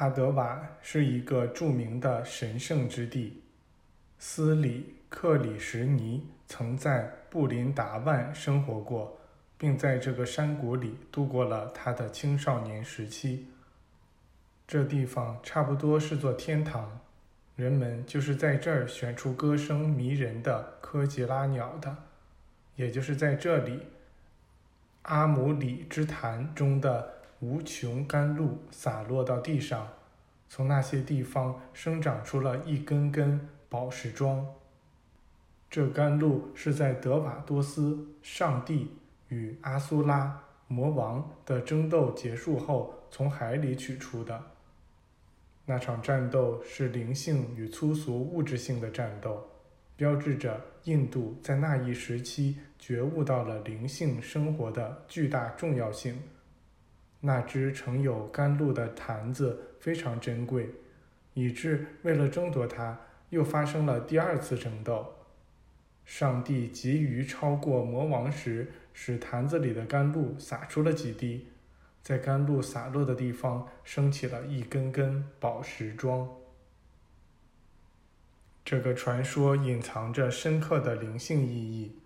哈德瓦是一个著名的神圣之地。斯里克里什尼曾在布林达万生活过，并在这个山谷里度过了他的青少年时期。这地方差不多是座天堂，人们就是在这儿选出歌声迷人的科吉拉鸟的，也就是在这里，阿姆里之潭中的。无穷甘露洒落到地上，从那些地方生长出了一根根宝石桩。这甘露是在德瓦多斯上帝与阿苏拉魔王的争斗结束后从海里取出的。那场战斗是灵性与粗俗物质性的战斗，标志着印度在那一时期觉悟到了灵性生活的巨大重要性。那只盛有甘露的坛子非常珍贵，以致为了争夺它，又发生了第二次争斗。上帝急于超过魔王时，使坛子里的甘露洒出了几滴，在甘露洒落的地方升起了一根根宝石桩。这个传说隐藏着深刻的灵性意义，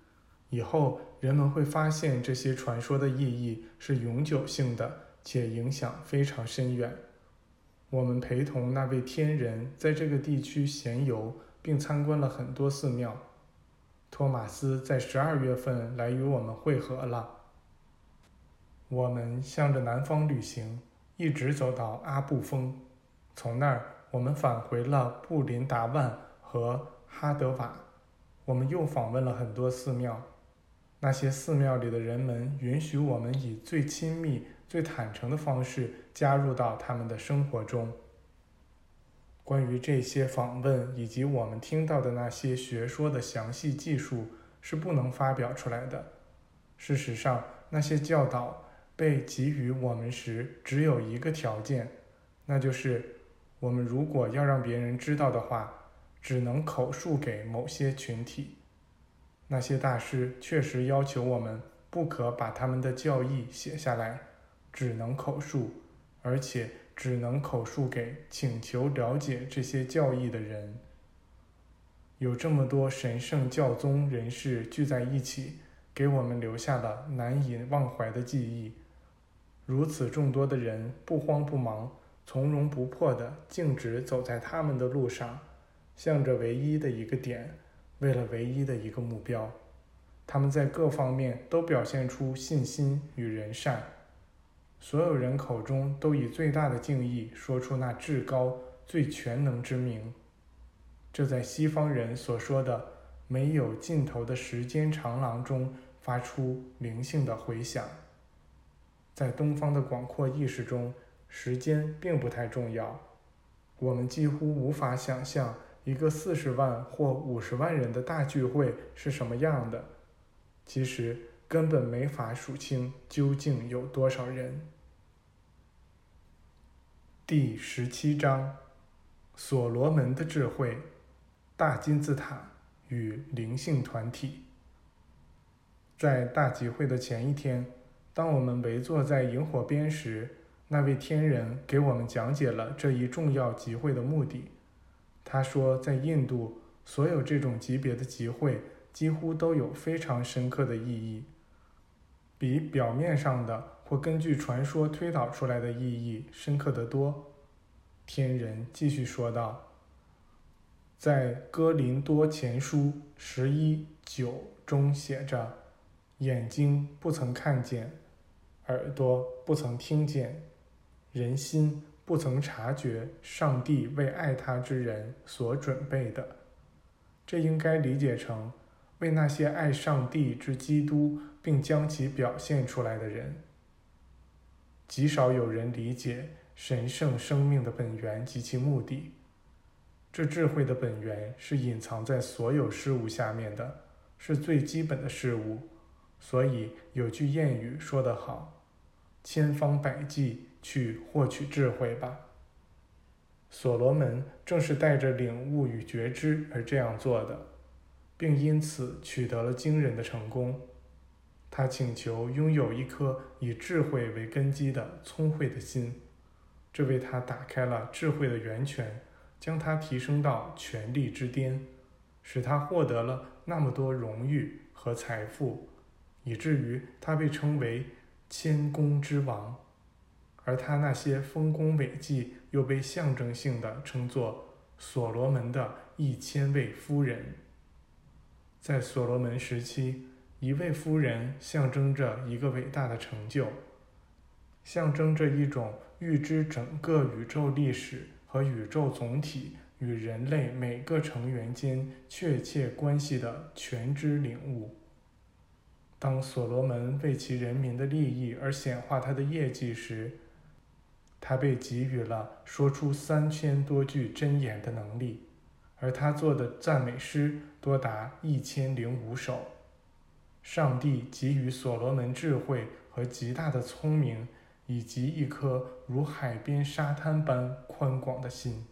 以后人们会发现这些传说的意义是永久性的。且影响非常深远。我们陪同那位天人在这个地区闲游，并参观了很多寺庙。托马斯在十二月份来与我们会合了。我们向着南方旅行，一直走到阿布峰，从那儿我们返回了布林达万和哈德瓦。我们又访问了很多寺庙，那些寺庙里的人们允许我们以最亲密。最坦诚的方式加入到他们的生活中。关于这些访问以及我们听到的那些学说的详细技术是不能发表出来的。事实上，那些教导被给予我们时只有一个条件，那就是我们如果要让别人知道的话，只能口述给某些群体。那些大师确实要求我们不可把他们的教义写下来。只能口述，而且只能口述给请求了解这些教义的人。有这么多神圣教宗人士聚在一起，给我们留下了难以忘怀的记忆。如此众多的人不慌不忙、从容不迫地径直走在他们的路上，向着唯一的一个点，为了唯一的一个目标。他们在各方面都表现出信心与仁善。所有人口中都以最大的敬意说出那至高、最全能之名，这在西方人所说的没有尽头的时间长廊中发出灵性的回响。在东方的广阔意识中，时间并不太重要。我们几乎无法想象一个四十万或五十万人的大聚会是什么样的。其实根本没法数清究竟有多少人。第十七章：所罗门的智慧、大金字塔与灵性团体。在大集会的前一天，当我们围坐在萤火边时，那位天人给我们讲解了这一重要集会的目的。他说，在印度，所有这种级别的集会几乎都有非常深刻的意义，比表面上的。或根据传说推导出来的意义深刻得多。天人继续说道：“在哥林多前书十一九中写着，眼睛不曾看见，耳朵不曾听见，人心不曾察觉上帝为爱他之人所准备的。这应该理解成为那些爱上帝之基督并将其表现出来的人。”极少有人理解神圣生命的本源及其目的。这智慧的本源是隐藏在所有事物下面的，是最基本的事物。所以有句谚语说得好：“千方百计去获取智慧吧。”所罗门正是带着领悟与觉知而这样做的，并因此取得了惊人的成功。他请求拥有一颗以智慧为根基的聪慧的心，这为他打开了智慧的源泉，将他提升到权力之巅，使他获得了那么多荣誉和财富，以至于他被称为谦恭之王。而他那些丰功伟绩又被象征性的称作所罗门的一千位夫人。在所罗门时期，一位夫人象征着一个伟大的成就，象征着一种预知整个宇宙历史和宇宙总体与人类每个成员间确切关系的全知领悟。当所罗门为其人民的利益而显化他的业绩时，他被给予了说出三千多句真言的能力，而他做的赞美诗多达一千零五首。上帝给予所罗门智慧和极大的聪明，以及一颗如海边沙滩般宽广的心。